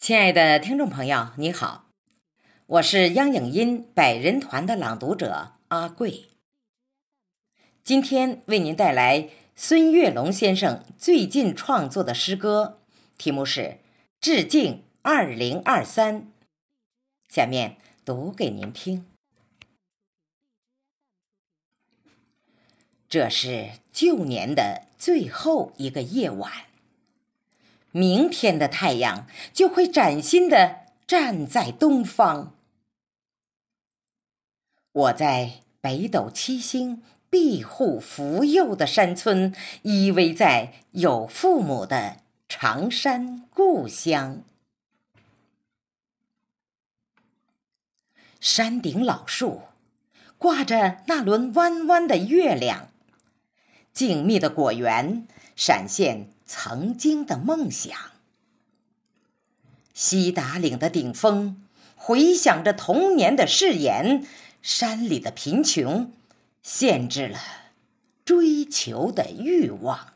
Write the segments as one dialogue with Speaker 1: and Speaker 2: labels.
Speaker 1: 亲爱的听众朋友，你好，我是央影音百人团的朗读者阿贵。今天为您带来孙月龙先生最近创作的诗歌，题目是《致敬二零二三》。下面读给您听。这是旧年的最后一个夜晚。明天的太阳就会崭新的站在东方。我在北斗七星庇护福佑的山村，依偎在有父母的长山故乡。山顶老树挂着那轮弯弯的月亮，静谧的果园闪现。曾经的梦想，西达岭的顶峰回响着童年的誓言。山里的贫穷限制了追求的欲望。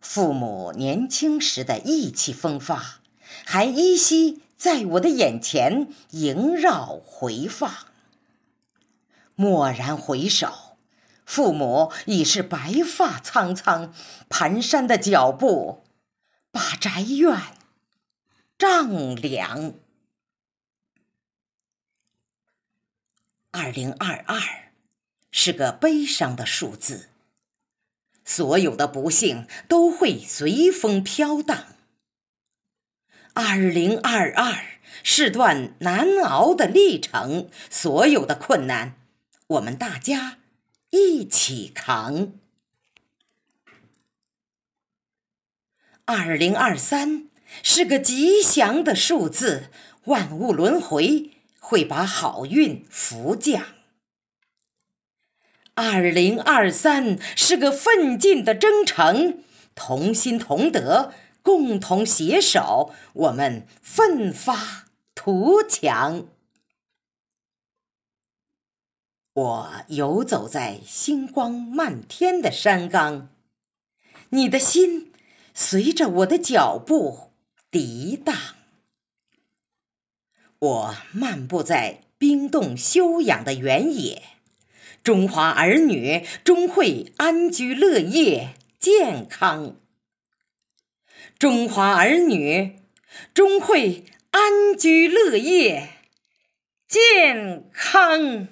Speaker 1: 父母年轻时的意气风发，还依稀在我的眼前萦绕回放。蓦然回首。父母已是白发苍苍，蹒跚的脚步把宅院丈量。二零二二是个悲伤的数字，所有的不幸都会随风飘荡。二零二二是段难熬的历程，所有的困难，我们大家。一起扛。二零二三是个吉祥的数字，万物轮回会把好运福降。二零二三是个奋进的征程，同心同德，共同携手，我们奋发图强。我游走在星光漫天的山岗，你的心随着我的脚步涤荡。我漫步在冰冻休养的原野，中华儿女终会安居乐业、健康。中华儿女终会安居乐业、健康。